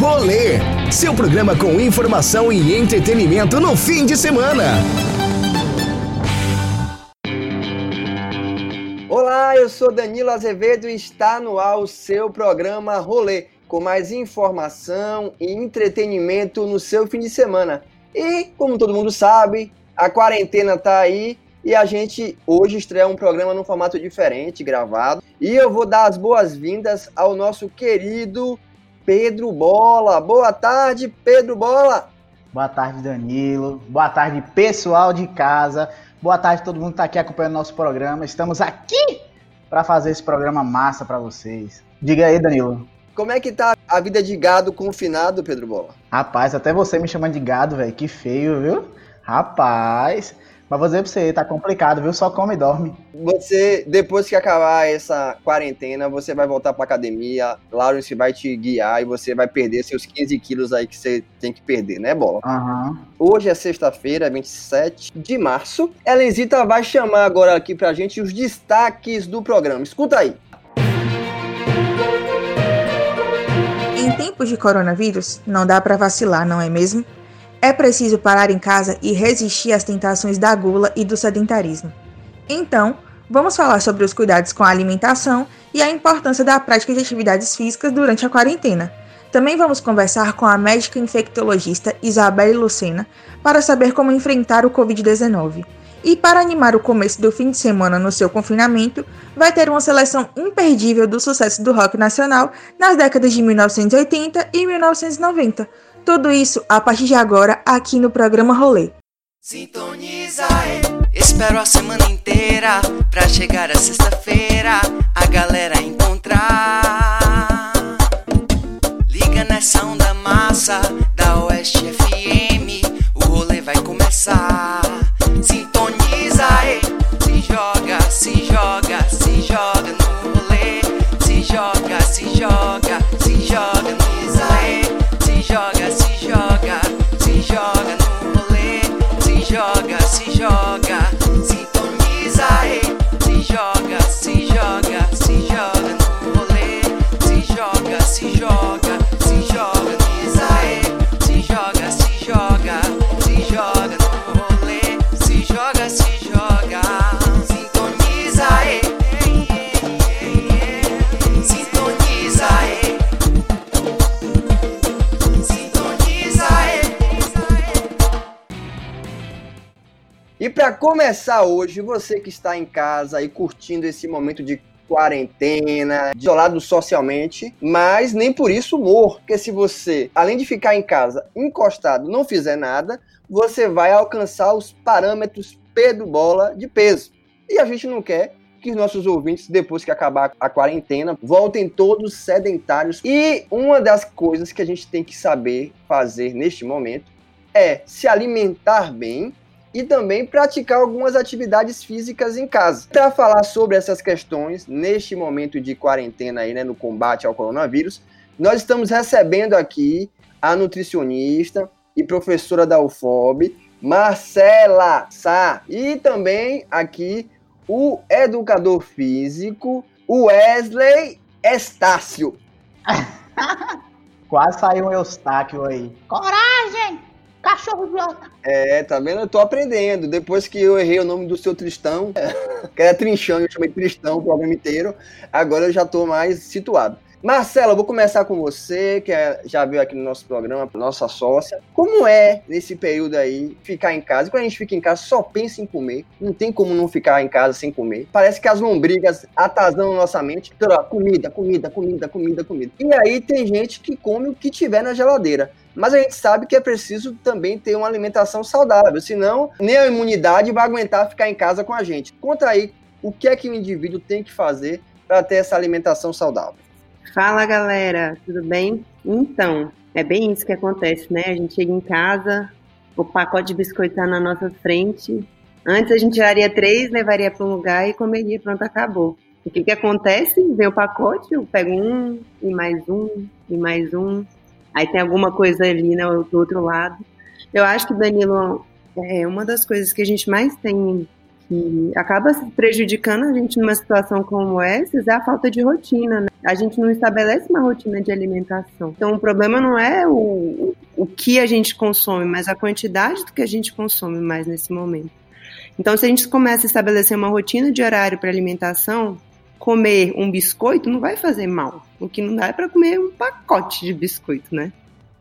Rolê, seu programa com informação e entretenimento no fim de semana. Olá, eu sou Danilo Azevedo e está no ar o seu programa Rolê, com mais informação e entretenimento no seu fim de semana. E, como todo mundo sabe, a quarentena tá aí e a gente hoje estreia um programa num formato diferente, gravado. E eu vou dar as boas-vindas ao nosso querido Pedro Bola. Boa tarde, Pedro Bola. Boa tarde, Danilo. Boa tarde, pessoal de casa. Boa tarde, todo mundo que está aqui acompanhando nosso programa. Estamos aqui para fazer esse programa massa para vocês. Diga aí, Danilo. Como é que tá a vida de gado confinado, Pedro Bola? Rapaz, até você me chamando de gado, velho. Que feio, viu? Rapaz, mas vou dizer pra você, tá complicado, viu? Só come e dorme. Você, depois que acabar essa quarentena, você vai voltar pra academia, Lawrence vai te guiar e você vai perder seus 15 quilos aí que você tem que perder, né, Bola? Uhum. Hoje é sexta-feira, 27 de março. Elenzita vai chamar agora aqui pra gente os destaques do programa. Escuta aí. Em tempos de coronavírus, não dá para vacilar, não é mesmo? É preciso parar em casa e resistir às tentações da gula e do sedentarismo. Então, vamos falar sobre os cuidados com a alimentação e a importância da prática de atividades físicas durante a quarentena. Também vamos conversar com a médica infectologista Isabelle Lucena para saber como enfrentar o Covid-19. E para animar o começo do fim de semana no seu confinamento, vai ter uma seleção imperdível do sucesso do rock nacional nas décadas de 1980 e 1990 tudo isso a partir de agora aqui no programa Rolê. Sintoniza, espero a semana inteira pra chegar a sexta-feira a galera encontrar. Começar hoje, você que está em casa e curtindo esse momento de quarentena, isolado socialmente, mas nem por isso humor, porque se você, além de ficar em casa encostado, não fizer nada, você vai alcançar os parâmetros Pedro Bola de peso. E a gente não quer que os nossos ouvintes, depois que acabar a quarentena, voltem todos sedentários. E uma das coisas que a gente tem que saber fazer neste momento é se alimentar bem e também praticar algumas atividades físicas em casa. Para falar sobre essas questões neste momento de quarentena aí, né, no combate ao coronavírus, nós estamos recebendo aqui a nutricionista e professora da UFOB, Marcela Sá, e também aqui o educador físico Wesley Estácio. Quase saiu um Eustáquio aí. Coragem! Cachorro idiota. É, tá vendo? Eu tô aprendendo. Depois que eu errei o nome do seu Tristão, que era Trinchão, eu chamei Tristão o programa inteiro, agora eu já tô mais situado. Marcela, vou começar com você, que é, já veio aqui no nosso programa, nossa sócia. Como é, nesse período aí, ficar em casa? Quando a gente fica em casa, só pensa em comer. Não tem como não ficar em casa sem comer. Parece que as lombrigas atazanam nossa mente. Então, comida, comida, comida, comida, comida. E aí tem gente que come o que tiver na geladeira. Mas a gente sabe que é preciso também ter uma alimentação saudável, senão nem a imunidade vai aguentar ficar em casa com a gente. Conta aí o que é que o indivíduo tem que fazer para ter essa alimentação saudável. Fala galera, tudo bem? Então, é bem isso que acontece, né? A gente chega em casa, o pacote de biscoito tá na nossa frente. Antes a gente tiraria três, levaria para um lugar e comeria, pronto, acabou. O que que acontece? Vem o pacote, eu pego um, e mais um, e mais um. Aí tem alguma coisa ali né, do outro lado. Eu acho que, Danilo, é uma das coisas que a gente mais tem que acaba prejudicando a gente numa situação como essa é a falta de rotina, né? A gente não estabelece uma rotina de alimentação. Então, o problema não é o, o que a gente consome, mas a quantidade do que a gente consome mais nesse momento. Então, se a gente começa a estabelecer uma rotina de horário para alimentação, comer um biscoito não vai fazer mal. O que não dá é para comer um pacote de biscoito, né?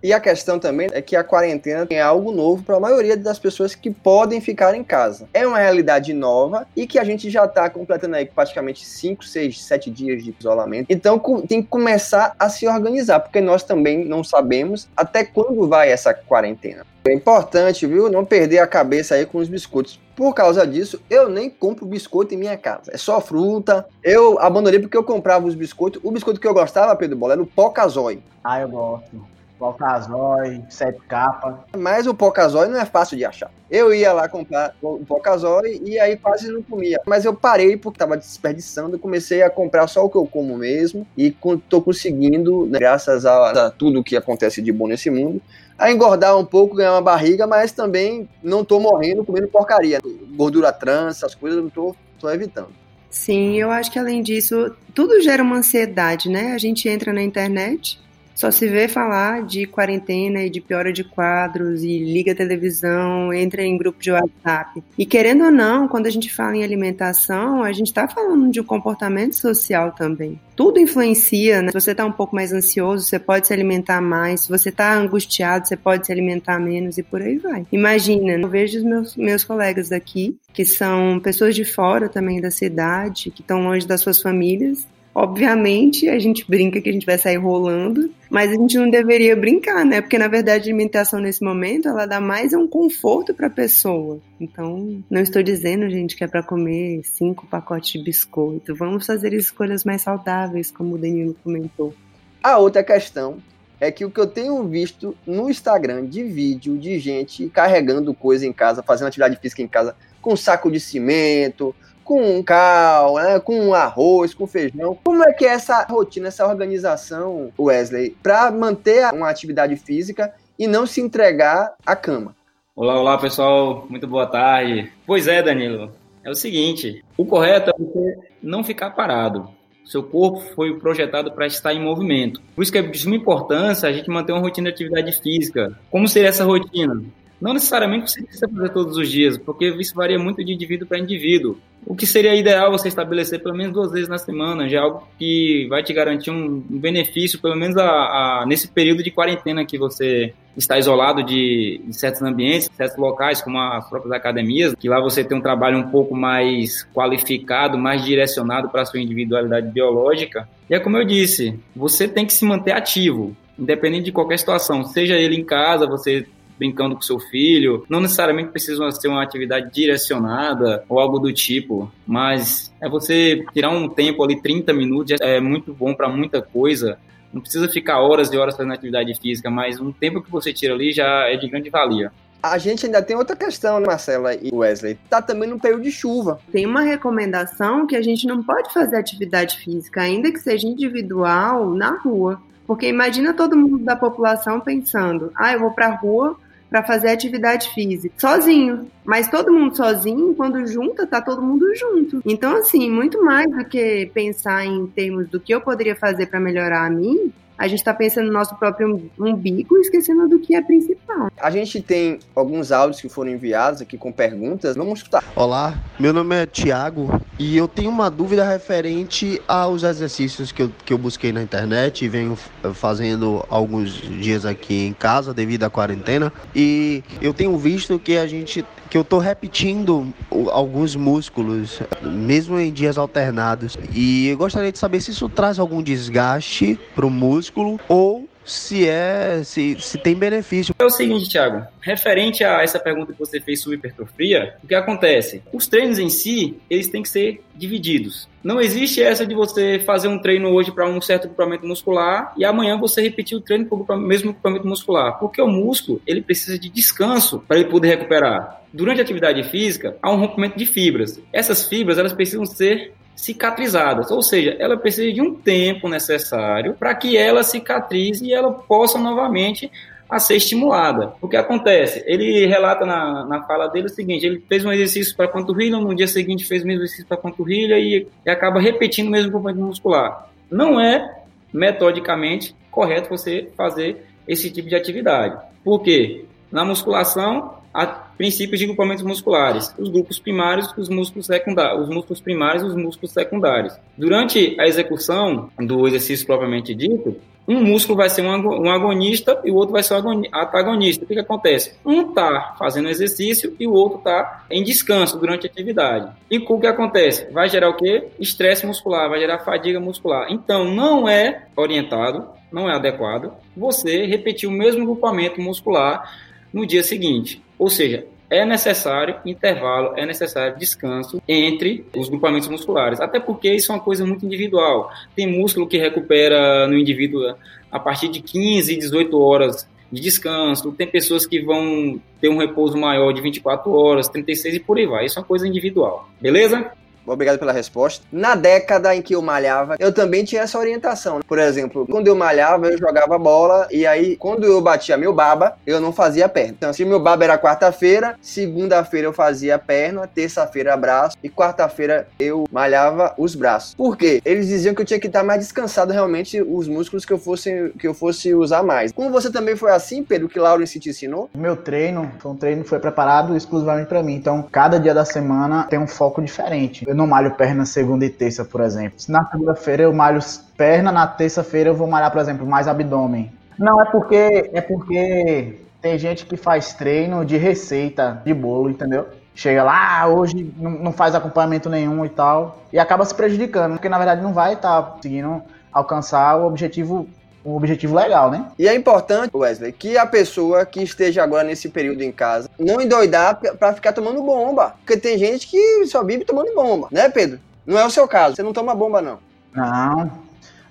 E a questão também é que a quarentena é algo novo para a maioria das pessoas que podem ficar em casa. É uma realidade nova e que a gente já está completando aí praticamente 5, 6, 7 dias de isolamento. Então tem que começar a se organizar, porque nós também não sabemos até quando vai essa quarentena. É importante, viu, não perder a cabeça aí com os biscoitos. Por causa disso, eu nem compro biscoito em minha casa. É só fruta. Eu abandonei porque eu comprava os biscoitos. O biscoito que eu gostava, Pedro Bola, era o Pocazói. Ah, eu gosto. Pocazói, sete capa. Mas o Pocazói não é fácil de achar. Eu ia lá comprar o Pocazói e aí quase não comia. Mas eu parei porque estava desperdiçando, comecei a comprar só o que eu como mesmo e estou conseguindo, né, graças a, a tudo que acontece de bom nesse mundo, a engordar um pouco, ganhar uma barriga, mas também não estou morrendo comendo porcaria. Gordura trans, essas coisas, eu estou evitando. Sim, eu acho que além disso, tudo gera uma ansiedade, né? A gente entra na internet, só se vê falar de quarentena e de piora de quadros e liga a televisão, entra em grupo de WhatsApp. E querendo ou não, quando a gente fala em alimentação, a gente está falando de um comportamento social também. Tudo influencia, né? Se você está um pouco mais ansioso, você pode se alimentar mais. Se você está angustiado, você pode se alimentar menos e por aí vai. Imagina, eu vejo os meus, meus colegas daqui, que são pessoas de fora também da cidade, que estão longe das suas famílias, Obviamente, a gente brinca que a gente vai sair rolando, mas a gente não deveria brincar, né? Porque na verdade a alimentação nesse momento ela dá mais um conforto para a pessoa. Então, não estou dizendo, gente, que é para comer cinco pacotes de biscoito. Vamos fazer escolhas mais saudáveis, como o Danilo comentou. A outra questão é que o que eu tenho visto no Instagram de vídeo de gente carregando coisa em casa, fazendo atividade física em casa, com saco de cimento, com cal, né, com arroz, com feijão. Como é que é essa rotina, essa organização, Wesley, para manter uma atividade física e não se entregar à cama? Olá, olá pessoal, muito boa tarde. Pois é, Danilo, é o seguinte: o correto é você não ficar parado. Seu corpo foi projetado para estar em movimento. Por isso que é de suma importância a gente manter uma rotina de atividade física. Como seria essa rotina? Não necessariamente você precisa fazer todos os dias, porque isso varia muito de indivíduo para indivíduo. O que seria ideal você estabelecer pelo menos duas vezes na semana, já é algo que vai te garantir um benefício, pelo menos a, a, nesse período de quarentena que você está isolado de, de certos ambientes, certos locais, como as próprias academias, que lá você tem um trabalho um pouco mais qualificado, mais direcionado para a sua individualidade biológica. E é como eu disse, você tem que se manter ativo, independente de qualquer situação, seja ele em casa, você brincando com seu filho. Não necessariamente precisa ser uma atividade direcionada ou algo do tipo, mas é você tirar um tempo ali, 30 minutos, é muito bom para muita coisa. Não precisa ficar horas e horas fazendo atividade física, mas um tempo que você tira ali já é de grande valia. A gente ainda tem outra questão, né, Marcela e Wesley. Tá também no período de chuva. Tem uma recomendação que a gente não pode fazer atividade física, ainda que seja individual, na rua. Porque imagina todo mundo da população pensando: ah, eu vou pra rua para fazer atividade física sozinho. Mas todo mundo sozinho, quando junta, tá todo mundo junto. Então, assim, muito mais do que pensar em termos do que eu poderia fazer para melhorar a mim, a gente está pensando no nosso próprio umbigo e esquecendo do que é principal. A gente tem alguns áudios que foram enviados aqui com perguntas. Vamos escutar. Olá, meu nome é Tiago e eu tenho uma dúvida referente aos exercícios que eu, que eu busquei na internet e venho fazendo alguns dias aqui em casa devido à quarentena. E eu tenho visto que a gente que eu tô repetindo alguns músculos, mesmo em dias alternados. E eu gostaria de saber se isso traz algum desgaste pro músculo ou se é se, se tem benefício. É o seguinte, Thiago, referente a essa pergunta que você fez sobre hipertrofia, o que acontece? Os treinos em si, eles têm que ser divididos. Não existe essa de você fazer um treino hoje para um certo equipamento muscular e amanhã você repetir o treino para o mesmo equipamento muscular, porque o músculo, ele precisa de descanso para ele poder recuperar. Durante a atividade física, há um rompimento de fibras. Essas fibras, elas precisam ser cicatrizadas, ou seja, ela precisa de um tempo necessário para que ela cicatrize e ela possa novamente a ser estimulada. O que acontece? Ele relata na, na fala dele o seguinte: ele fez um exercício para panturrilha, no dia seguinte fez o mesmo exercício para panturrilha e, e acaba repetindo o mesmo componente muscular. não é metodicamente correto você fazer esse tipo de atividade. Por quê? Na musculação, há princípios de grupamentos musculares, os grupos primários, os músculos secundários, os músculos primários os músculos secundários. Durante a execução do exercício propriamente dito, um músculo vai ser um agonista e o outro vai ser um antagonista. O que, que acontece? Um está fazendo exercício e o outro está em descanso durante a atividade. E o que acontece? Vai gerar o quê? Estresse muscular, vai gerar fadiga muscular. Então, não é orientado, não é adequado você repetir o mesmo grupamento muscular no dia seguinte. Ou seja, é necessário intervalo, é necessário descanso entre os grupamentos musculares. Até porque isso é uma coisa muito individual. Tem músculo que recupera no indivíduo a partir de 15, 18 horas de descanso. Tem pessoas que vão ter um repouso maior de 24 horas, 36 e por aí vai. Isso é uma coisa individual. Beleza? Obrigado pela resposta. Na década em que eu malhava, eu também tinha essa orientação. Por exemplo, quando eu malhava, eu jogava bola e aí, quando eu batia meu baba, eu não fazia perna. Então, se meu baba era quarta-feira, segunda-feira eu fazia perna, terça-feira braço e quarta-feira eu malhava os braços. Por quê? Eles diziam que eu tinha que estar mais descansado realmente os músculos que eu fosse que eu fosse usar mais. Como você também foi assim, Pedro, que Laurence te ensinou? Meu treino, foi um treino foi preparado exclusivamente para mim. Então, cada dia da semana tem um foco diferente. Eu não malho perna segunda e terça, por exemplo. Na segunda-feira eu malho perna, na terça-feira eu vou malhar, por exemplo, mais abdômen. Não, é porque é porque tem gente que faz treino de receita de bolo, entendeu? Chega lá, ah, hoje não faz acompanhamento nenhum e tal, e acaba se prejudicando, porque na verdade não vai estar tá conseguindo alcançar o objetivo um objetivo legal, né? E é importante, Wesley, que a pessoa que esteja agora nesse período em casa não endoidar para ficar tomando bomba. Porque tem gente que só vive tomando bomba, né, Pedro? Não é o seu caso, você não toma bomba, não. Não.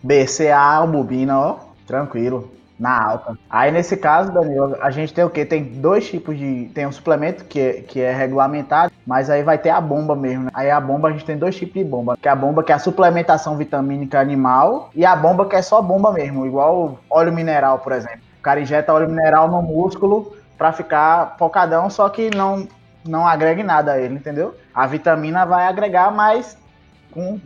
BCA, albumina, ó, tranquilo na alta. Aí nesse caso, Danilo, a gente tem o quê? Tem dois tipos de. Tem um suplemento que é, que é regulamentado, mas aí vai ter a bomba mesmo. Né? Aí a bomba a gente tem dois tipos de bomba. Que é a bomba que é a suplementação vitamínica animal e a bomba que é só bomba mesmo, igual óleo mineral, por exemplo. O cara injeta óleo mineral no músculo para ficar focadão, só que não, não agrega nada a ele, entendeu? A vitamina vai agregar, mas com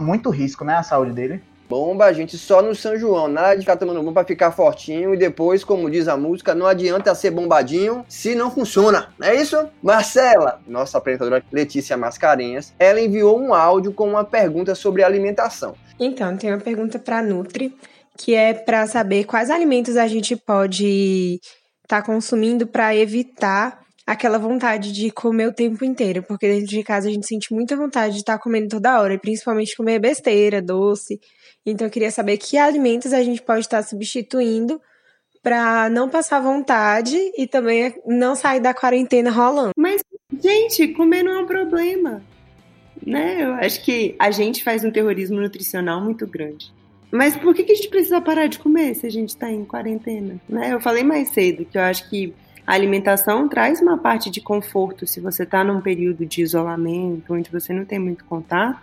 muito risco, né? A saúde dele. Bomba a gente só no São João, nada de ficar tomando bomba pra ficar fortinho e depois, como diz a música, não adianta ser bombadinho se não funciona, não é isso? Marcela, nossa apresentadora Letícia Mascarenhas, ela enviou um áudio com uma pergunta sobre alimentação. Então, tem uma pergunta para Nutri, que é para saber quais alimentos a gente pode estar tá consumindo para evitar aquela vontade de comer o tempo inteiro, porque dentro de casa a gente sente muita vontade de estar tá comendo toda hora, e principalmente comer besteira, doce. Então eu queria saber que alimentos a gente pode estar substituindo para não passar vontade e também não sair da quarentena rolando. Mas, gente, comer não é um problema. Né? Eu acho que a gente faz um terrorismo nutricional muito grande. Mas por que, que a gente precisa parar de comer se a gente está em quarentena? Né? Eu falei mais cedo que eu acho que a alimentação traz uma parte de conforto se você está num período de isolamento, onde você não tem muito contato.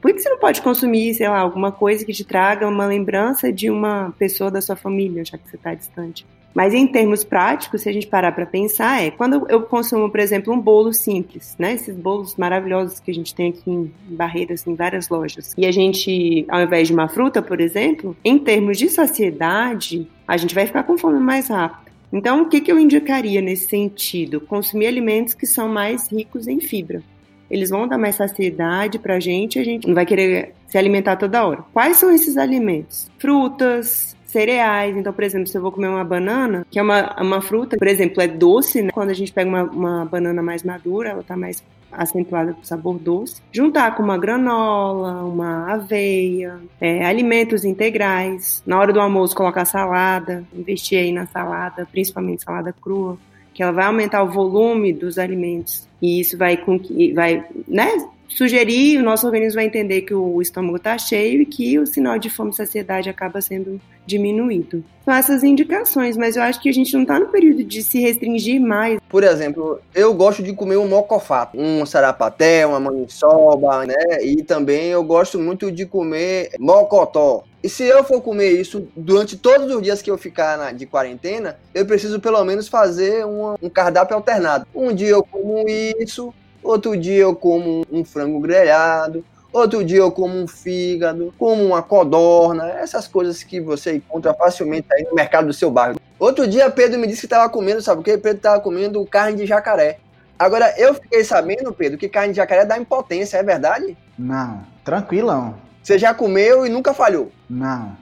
Por que você não pode consumir, sei lá, alguma coisa que te traga uma lembrança de uma pessoa da sua família, já que você está distante? Mas em termos práticos, se a gente parar para pensar, é quando eu consumo, por exemplo, um bolo simples, né? Esses bolos maravilhosos que a gente tem aqui em Barreiras, em várias lojas. E a gente, ao invés de uma fruta, por exemplo, em termos de saciedade, a gente vai ficar com fome mais rápido. Então, o que, que eu indicaria nesse sentido? Consumir alimentos que são mais ricos em fibra. Eles vão dar mais saciedade para a gente, a gente não vai querer se alimentar toda hora. Quais são esses alimentos? Frutas, cereais. Então, por exemplo, se eu vou comer uma banana, que é uma, uma fruta, por exemplo, é doce, né? Quando a gente pega uma, uma banana mais madura, ela está mais acentuada com sabor doce. Juntar com uma granola, uma aveia, é, alimentos integrais. Na hora do almoço, colocar salada, investir aí na salada, principalmente salada crua, que ela vai aumentar o volume dos alimentos. E isso vai, com que, vai né, sugerir, o nosso organismo vai entender que o estômago está cheio e que o sinal de fome e saciedade acaba sendo diminuído. São essas indicações, mas eu acho que a gente não está no período de se restringir mais. Por exemplo, eu gosto de comer um mocofato, um sarapaté, uma maniçoba, né? E também eu gosto muito de comer mocotó. E se eu for comer isso durante todos os dias que eu ficar na, de quarentena, eu preciso pelo menos fazer um, um cardápio alternado. Um dia eu como isso, outro dia eu como um frango grelhado, Outro dia eu como um fígado, como uma codorna, essas coisas que você encontra facilmente aí no mercado do seu bairro. Outro dia Pedro me disse que estava comendo, sabe o que? Pedro estava comendo carne de jacaré. Agora, eu fiquei sabendo, Pedro, que carne de jacaré dá impotência, é verdade? Não, tranquilão. Você já comeu e nunca falhou? Não.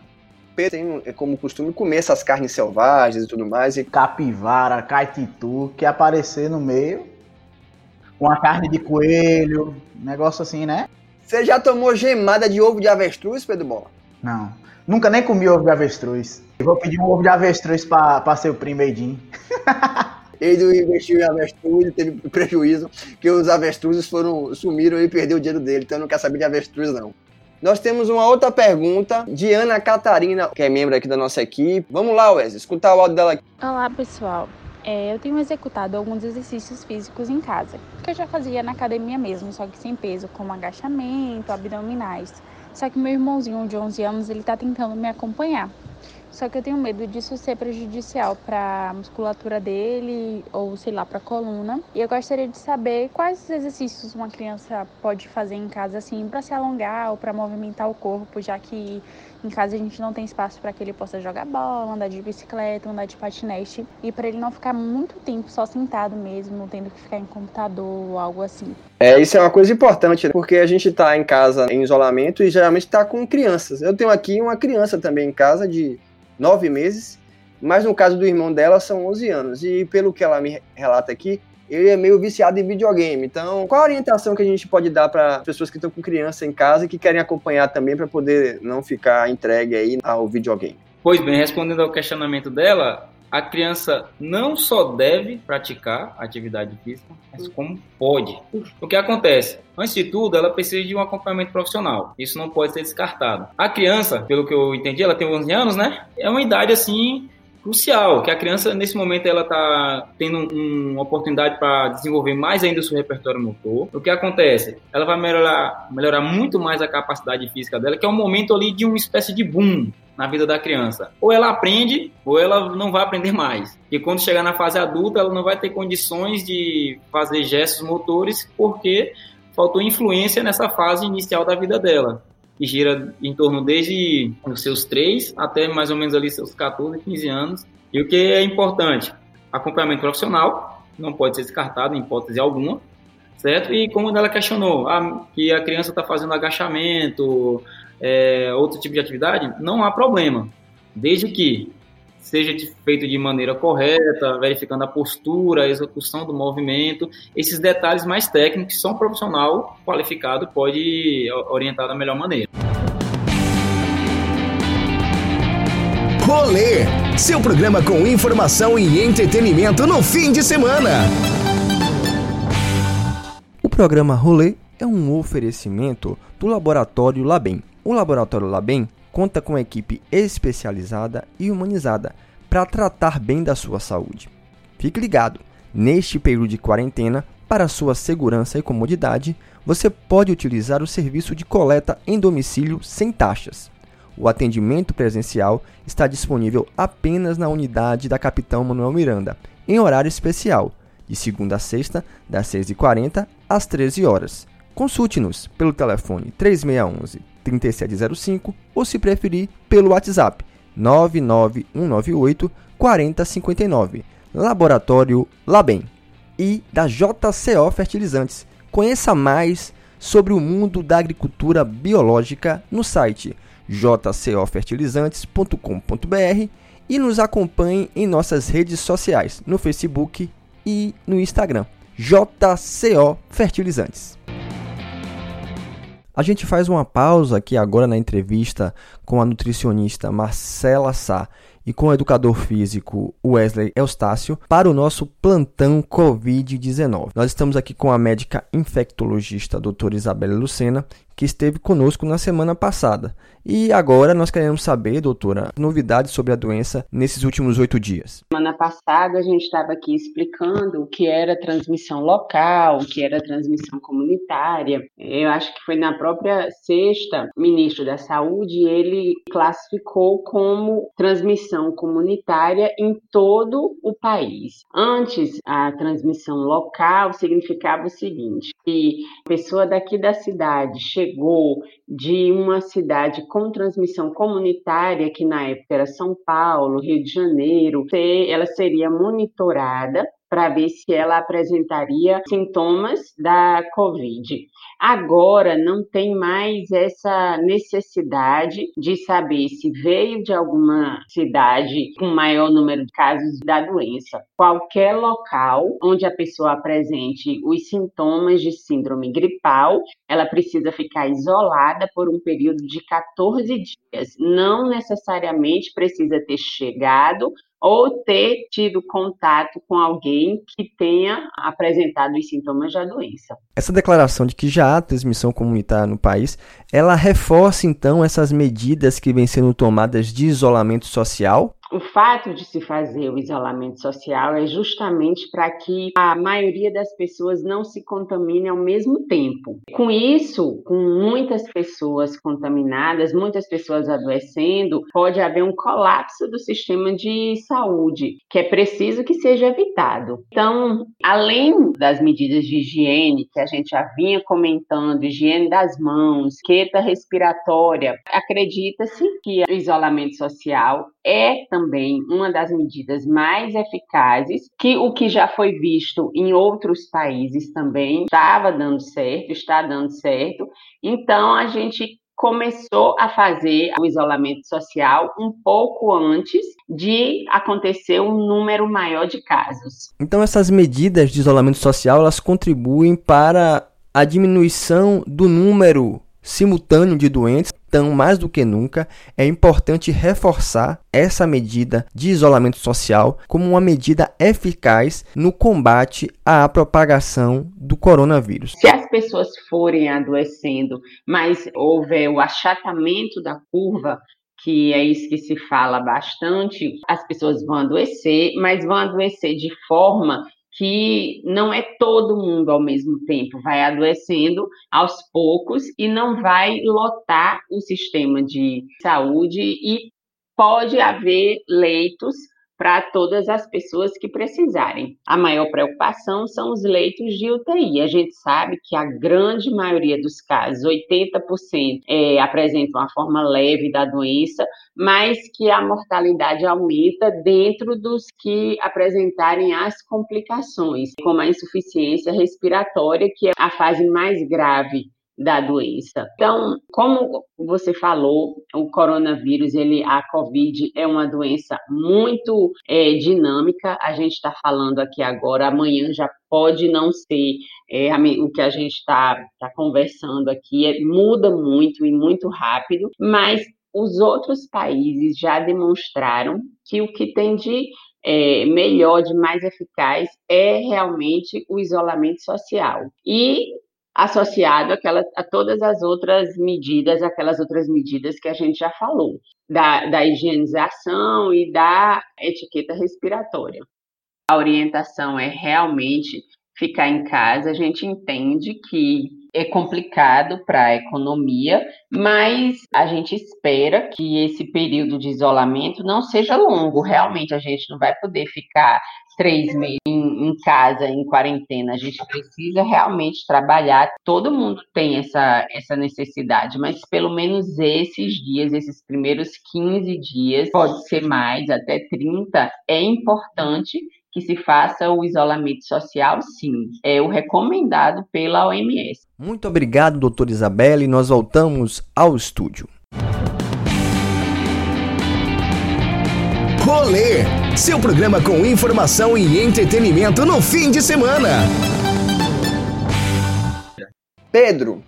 Pedro tem é como costume comer essas carnes selvagens e tudo mais. E... Capivara, caititu, que aparecer no meio. Uma carne de coelho, negócio assim, né? Você já tomou gemada de ovo de avestruz, Pedro Bola? Não. Nunca nem comi ovo de avestruz. Eu vou pedir um ovo de avestruz pra, pra seu primo Edinho. Ele investiu em avestruz e teve prejuízo, que os avestruzes foram, sumiram e perdeu o dinheiro dele, então não quer saber de avestruz, não. Nós temos uma outra pergunta de Ana Catarina, que é membro aqui da nossa equipe. Vamos lá, Wesley, escutar o áudio dela aqui. Olá, pessoal. É, eu tenho executado alguns exercícios físicos em casa, que eu já fazia na academia mesmo, só que sem peso, como agachamento, abdominais. Só que meu irmãozinho de 11 anos, ele tá tentando me acompanhar. Só que eu tenho medo disso ser prejudicial para a musculatura dele ou sei lá, para a coluna. E eu gostaria de saber quais exercícios uma criança pode fazer em casa assim para se alongar ou para movimentar o corpo, já que em casa a gente não tem espaço para que ele possa jogar bola, andar de bicicleta, andar de patinete e para ele não ficar muito tempo só sentado mesmo, tendo que ficar em computador ou algo assim. É, isso é uma coisa importante, né? porque a gente está em casa em isolamento e geralmente está com crianças. Eu tenho aqui uma criança também em casa de nove meses, mas no caso do irmão dela são 11 anos. E pelo que ela me relata aqui, ele é meio viciado em videogame. Então, qual a orientação que a gente pode dar para pessoas que estão com criança em casa e que querem acompanhar também para poder não ficar entregue aí ao videogame? Pois bem, respondendo ao questionamento dela, a criança não só deve praticar atividade física, mas como pode. O que acontece? Antes de tudo, ela precisa de um acompanhamento profissional. Isso não pode ser descartado. A criança, pelo que eu entendi, ela tem 11 anos, né? É uma idade assim crucial, que a criança nesse momento ela está tendo um, uma oportunidade para desenvolver mais ainda o seu repertório motor. O que acontece? Ela vai melhorar, melhorar muito mais a capacidade física dela, que é um momento ali de uma espécie de boom na vida da criança. Ou ela aprende, ou ela não vai aprender mais. E quando chegar na fase adulta, ela não vai ter condições de fazer gestos motores, porque faltou influência nessa fase inicial da vida dela que gira em torno desde os seus 3 até mais ou menos ali seus 14, 15 anos. E o que é importante? Acompanhamento profissional, não pode ser descartado em hipótese alguma, certo? E como ela questionou, ah, que a criança está fazendo agachamento, é, outro tipo de atividade, não há problema, desde que seja feito de maneira correta, verificando a postura, a execução do movimento, esses detalhes mais técnicos, só um profissional qualificado pode orientar da melhor maneira. Rolê, seu programa com informação e entretenimento no fim de semana. O programa Rolê é um oferecimento do Laboratório Labem. O Laboratório Labem conta com equipe especializada e humanizada para tratar bem da sua saúde. Fique ligado, neste período de quarentena, para sua segurança e comodidade, você pode utilizar o serviço de coleta em domicílio sem taxas. O atendimento presencial está disponível apenas na unidade da Capitão Manuel Miranda, em horário especial, de segunda a sexta, das 6h40 às 13 horas. Consulte-nos pelo telefone 3611 3705 ou, se preferir, pelo WhatsApp 99198 4059. Laboratório Labem e da JCO Fertilizantes. Conheça mais sobre o mundo da agricultura biológica no site jcofertilizantes.com.br e nos acompanhe em nossas redes sociais, no Facebook e no Instagram. JCO Fertilizantes. A gente faz uma pausa aqui agora na entrevista com a nutricionista Marcela Sá e com o educador físico Wesley Eustácio para o nosso plantão Covid-19. Nós estamos aqui com a médica infectologista doutora Isabela Lucena, que esteve conosco na semana passada. E agora nós queremos saber, doutora, novidades sobre a doença nesses últimos oito dias. Semana passada a gente estava aqui explicando o que era transmissão local, o que era transmissão comunitária. Eu acho que foi na própria sexta, o ministro da Saúde, ele classificou como transmissão comunitária em todo o país. Antes, a transmissão local significava o seguinte: que a pessoa daqui da cidade chegou de uma cidade com transmissão comunitária, que na época era São Paulo, Rio de Janeiro, ela seria monitorada para ver se ela apresentaria sintomas da Covid. Agora não tem mais essa necessidade de saber se veio de alguma cidade com maior número de casos da doença. Qualquer local onde a pessoa apresente os sintomas de síndrome gripal, ela precisa ficar isolada por um período de 14 dias. Não necessariamente precisa ter chegado ou ter tido contato com alguém que tenha apresentado os sintomas da doença. Essa declaração de que já há transmissão comunitária no país, ela reforça então essas medidas que vêm sendo tomadas de isolamento social? O fato de se fazer o isolamento social é justamente para que a maioria das pessoas não se contamine ao mesmo tempo. Com isso, com muitas pessoas contaminadas, muitas pessoas adoecendo, pode haver um colapso do sistema de saúde, que é preciso que seja evitado. Então, além das medidas de higiene que a gente já vinha comentando, higiene das mãos, queta respiratória, acredita-se que o isolamento social é também uma das medidas mais eficazes, que o que já foi visto em outros países também estava dando certo, está dando certo. Então a gente começou a fazer o isolamento social um pouco antes de acontecer um número maior de casos. Então essas medidas de isolamento social elas contribuem para a diminuição do número simultâneo de doentes. Então, mais do que nunca, é importante reforçar essa medida de isolamento social como uma medida eficaz no combate à propagação do coronavírus. Se as pessoas forem adoecendo, mas houver o achatamento da curva, que é isso que se fala bastante, as pessoas vão adoecer, mas vão adoecer de forma que não é todo mundo ao mesmo tempo, vai adoecendo aos poucos e não vai lotar o sistema de saúde e pode haver leitos para todas as pessoas que precisarem. A maior preocupação são os leitos de UTI. A gente sabe que a grande maioria dos casos, 80%, é, apresentam uma forma leve da doença, mas que a mortalidade aumenta dentro dos que apresentarem as complicações, como a insuficiência respiratória, que é a fase mais grave da doença. Então, como você falou, o coronavírus, ele, a COVID é uma doença muito é, dinâmica. A gente está falando aqui agora, amanhã já pode não ser é, o que a gente está tá conversando aqui, é, muda muito e muito rápido, mas os outros países já demonstraram que o que tem de é, melhor, de mais eficaz, é realmente o isolamento social. E associado àquela, a todas as outras medidas, aquelas outras medidas que a gente já falou, da, da higienização e da etiqueta respiratória. A orientação é realmente ficar em casa. A gente entende que é complicado para a economia, mas a gente espera que esse período de isolamento não seja longo. Realmente, a gente não vai poder ficar três meses em, em, casa, em quarentena. A gente precisa realmente trabalhar. Todo mundo tem essa, essa necessidade, mas pelo menos esses dias, esses primeiros 15 dias, pode ser mais, até 30, é importante que se faça o isolamento social, sim. É o recomendado pela OMS. Muito obrigado, doutora Isabelle. Nós voltamos ao estúdio. Rolê, seu programa com informação e entretenimento no fim de semana. Pedro,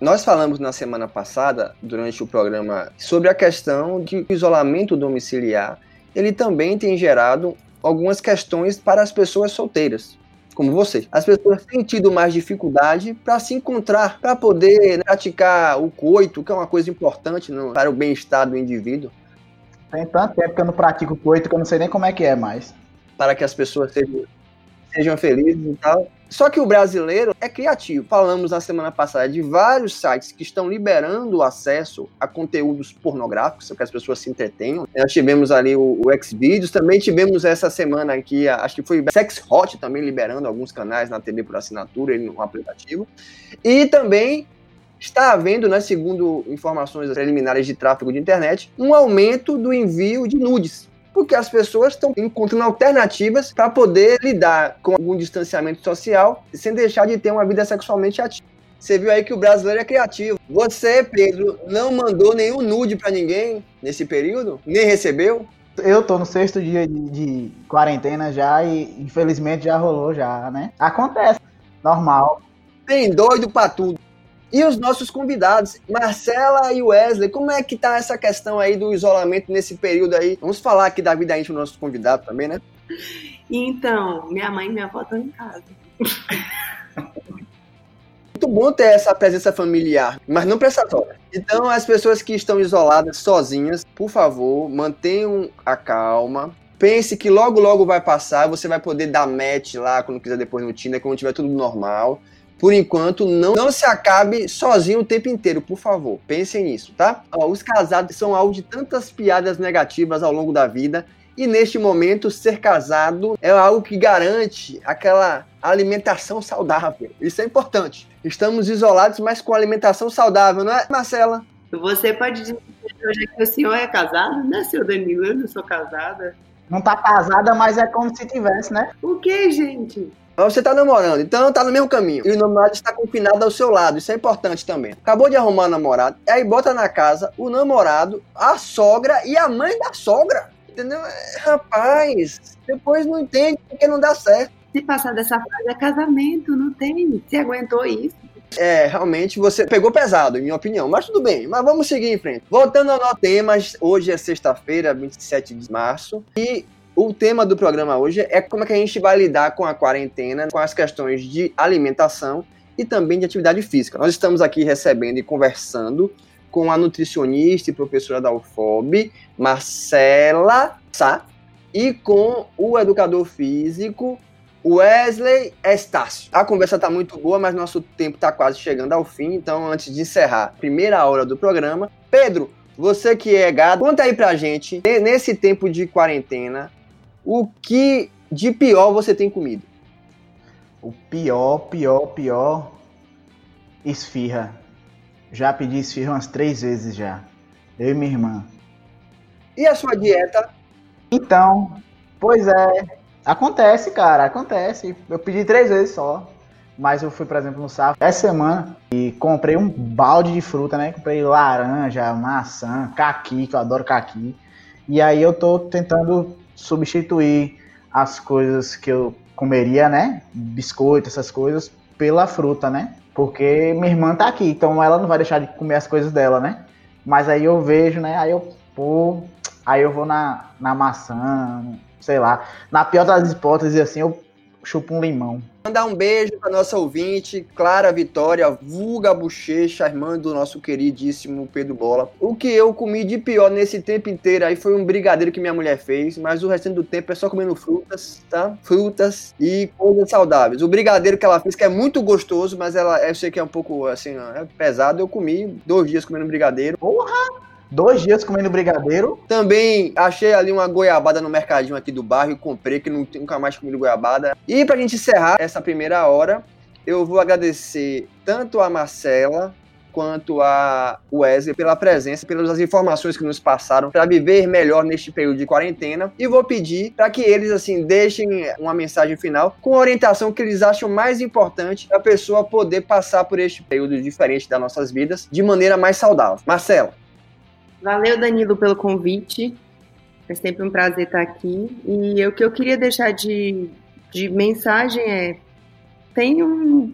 nós falamos na semana passada, durante o programa, sobre a questão de o isolamento domiciliar, ele também tem gerado algumas questões para as pessoas solteiras, como você. As pessoas têm tido mais dificuldade para se encontrar, para poder né, praticar o coito, que é uma coisa importante no, para o bem-estar do indivíduo. Tem tanto tempo que eu não pratico coito que eu não sei nem como é que é mais. Para que as pessoas sejam sejam felizes e tal. Só que o brasileiro é criativo. Falamos na semana passada de vários sites que estão liberando o acesso a conteúdos pornográficos, que as pessoas se entretenham. Nós tivemos ali o, o Xvideos, também tivemos essa semana aqui, acho que foi Sex Hot também liberando alguns canais na TV por assinatura e no aplicativo. E também está havendo, né, segundo informações preliminares de tráfego de internet, um aumento do envio de nudes porque as pessoas estão encontrando alternativas para poder lidar com algum distanciamento social sem deixar de ter uma vida sexualmente ativa. Você viu aí que o brasileiro é criativo. Você, Pedro, não mandou nenhum nude para ninguém nesse período? Nem recebeu? Eu tô no sexto dia de, de, quarentena já e infelizmente já rolou já, né? Acontece, normal. Tem doido pra tudo. E os nossos convidados, Marcela e Wesley, como é que tá essa questão aí do isolamento nesse período aí? Vamos falar aqui da vida íntima do nosso convidado também, né? Então, minha mãe e minha avó estão em casa. Muito bom ter essa presença familiar, mas não prestatória. Então, as pessoas que estão isoladas, sozinhas, por favor, mantenham a calma, pense que logo, logo vai passar, você vai poder dar match lá quando quiser depois no Tinder, quando tiver tudo normal por enquanto, não, não se acabe sozinho o tempo inteiro, por favor. Pensem nisso, tá? Ó, os casados são alvo de tantas piadas negativas ao longo da vida. E neste momento, ser casado é algo que garante aquela alimentação saudável. Isso é importante. Estamos isolados, mas com alimentação saudável, não é, Marcela? Você pode dizer hoje que o senhor é casado, né, seu Danilo? Eu não sou casada. Não tá casada, mas é como se tivesse, né? O que, gente? Mas você tá namorando, então tá no mesmo caminho. E o namorado está confinado ao seu lado, isso é importante também. Acabou de arrumar um namorado, aí bota na casa o namorado, a sogra e a mãe da sogra. Entendeu? É, rapaz, depois não entende porque não dá certo. Se passar dessa fase é casamento, não tem. Se aguentou isso. É, realmente você pegou pesado, em minha opinião, mas tudo bem, mas vamos seguir em frente. Voltando ao nosso tema, hoje é sexta-feira, 27 de março, e o tema do programa hoje é como é que a gente vai lidar com a quarentena, com as questões de alimentação e também de atividade física. Nós estamos aqui recebendo e conversando com a nutricionista e professora da UFOB, Marcela Sá, e com o educador físico Wesley Estácio. A conversa está muito boa, mas nosso tempo está quase chegando ao fim, então antes de encerrar a primeira hora do programa, Pedro, você que é gado, conta aí pra gente, nesse tempo de quarentena, o que de pior você tem comido? O pior, pior, pior. Esfirra. Já pedi esfirra umas três vezes já. Eu e minha irmã. E a sua dieta? Então, pois é. Acontece, cara, acontece. Eu pedi três vezes só. Mas eu fui, por exemplo, no sábado, essa semana, e comprei um balde de fruta, né? Comprei laranja, maçã, caqui, que eu adoro caqui. E aí eu tô tentando substituir as coisas que eu comeria, né? Biscoito, essas coisas, pela fruta, né? Porque minha irmã tá aqui, então ela não vai deixar de comer as coisas dela, né? Mas aí eu vejo, né? Aí eu, pô, aí eu vou na, na maçã, sei lá. Na pior das hipóteses, assim, eu chupo um limão. Mandar um beijo para nossa ouvinte, Clara Vitória, vulga bochecha, irmã do nosso queridíssimo Pedro Bola. O que eu comi de pior nesse tempo inteiro aí foi um brigadeiro que minha mulher fez, mas o restante do tempo é só comendo frutas, tá? Frutas e coisas saudáveis. O brigadeiro que ela fez, que é muito gostoso, mas ela, eu sei que é um pouco, assim, é pesado, eu comi dois dias comendo brigadeiro. Porra! Dois dias comendo brigadeiro. Também achei ali uma goiabada no mercadinho aqui do bairro e comprei, que nunca mais comi goiabada. E pra gente encerrar essa primeira hora, eu vou agradecer tanto a Marcela quanto a Wesley pela presença, pelas informações que nos passaram para viver melhor neste período de quarentena. E vou pedir para que eles assim deixem uma mensagem final com a orientação que eles acham mais importante para a pessoa poder passar por este período diferente das nossas vidas de maneira mais saudável. Marcela. Valeu, Danilo, pelo convite. É sempre um prazer estar aqui. E o que eu queria deixar de, de mensagem é: tenham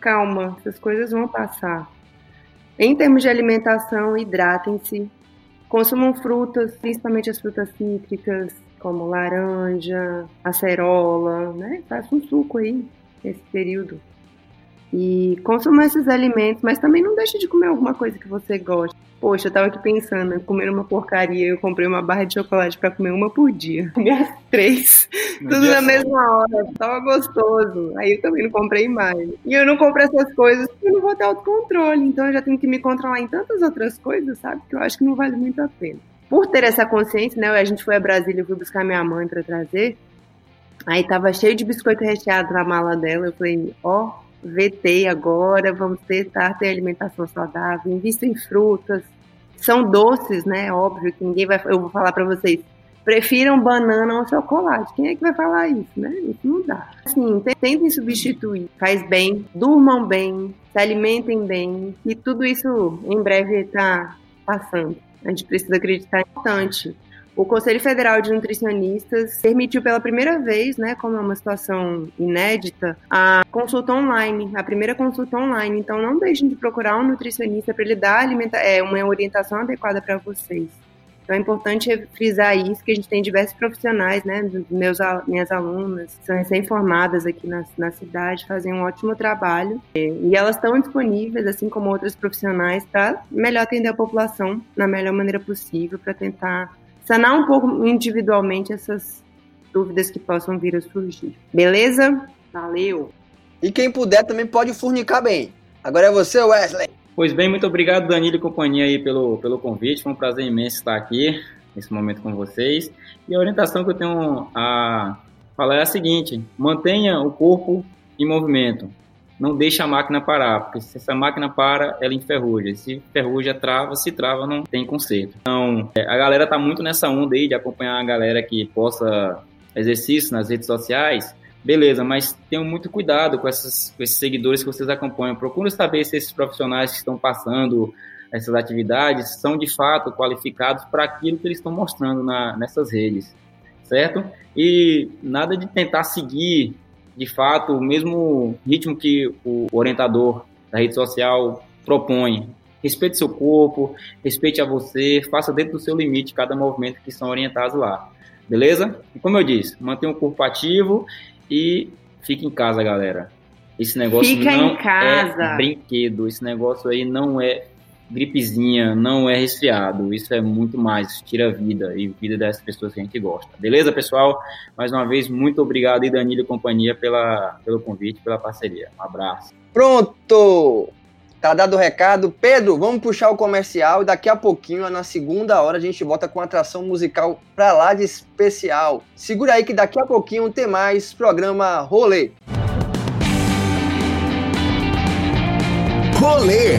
calma, essas coisas vão passar. Em termos de alimentação, hidratem-se. Consumam frutas, principalmente as frutas cítricas, como laranja, acerola, né? Faça um suco aí nesse período. E consuma esses alimentos, mas também não deixe de comer alguma coisa que você gosta Poxa, eu tava aqui pensando, comendo uma porcaria, eu comprei uma barra de chocolate para comer uma por dia. Comi as três, no tudo na só. mesma hora. Tava gostoso. Aí eu também não comprei mais. E eu não compro essas coisas porque eu não vou ter autocontrole. Então eu já tenho que me controlar em tantas outras coisas, sabe? Que eu acho que não vale muito a pena. Por ter essa consciência, né? A gente foi a Brasília, eu fui buscar minha mãe para trazer. Aí tava cheio de biscoito recheado na mala dela. Eu falei, ó, oh, VT agora, vamos tentar ter alimentação saudável, invista em frutas. São doces, né? Óbvio que ninguém vai. Eu vou falar para vocês. Prefiram banana ou chocolate. Quem é que vai falar isso, né? Isso não dá. Assim, tentem substituir. Faz bem, durmam bem, se alimentem bem. E tudo isso em breve está passando. A gente precisa acreditar é importante o Conselho Federal de Nutricionistas permitiu pela primeira vez, né, como é uma situação inédita, a consulta online, a primeira consulta online. Então, não deixem de procurar um nutricionista para ele dar é, uma orientação adequada para vocês. Então, é importante frisar isso, que a gente tem diversos profissionais, né, meus, minhas alunas, são recém-formadas aqui na, na cidade, fazem um ótimo trabalho. E elas estão disponíveis, assim como outros profissionais, para melhor atender a população na melhor maneira possível, para tentar sanar um pouco individualmente essas dúvidas que possam vir a surgir. Beleza? Valeu! E quem puder também pode furnicar bem. Agora é você, Wesley. Pois bem, muito obrigado, Danilo e companhia aí pelo, pelo convite. Foi um prazer imenso estar aqui nesse momento com vocês. E a orientação que eu tenho a falar é a seguinte: mantenha o corpo em movimento não deixa a máquina parar, porque se essa máquina para, ela enferruja. Se enferruja, trava, se trava, não tem conserto. Então, é, a galera tá muito nessa onda aí de acompanhar a galera que possa exercício nas redes sociais, beleza, mas tenham muito cuidado com, essas, com esses seguidores que vocês acompanham. Procure saber se esses profissionais que estão passando essas atividades são de fato qualificados para aquilo que eles estão mostrando na, nessas redes, certo? E nada de tentar seguir de fato, o mesmo ritmo que o orientador da rede social propõe. Respeite seu corpo, respeite a você, faça dentro do seu limite cada movimento que são orientados lá. Beleza? E como eu disse, mantenha o corpo ativo e fique em casa, galera. Esse negócio Fica não é brinquedo, esse negócio aí não é gripezinha, não é resfriado. Isso é muito mais, tira a vida e vida das pessoas que a gente gosta. Beleza, pessoal? Mais uma vez, muito obrigado e Danilo e companhia pela, pelo convite, pela parceria. Um abraço. Pronto! Tá dado o recado. Pedro, vamos puxar o comercial. Daqui a pouquinho, na segunda hora, a gente volta com atração musical pra lá de especial. Segura aí que daqui a pouquinho tem mais programa Rolê. Rolê,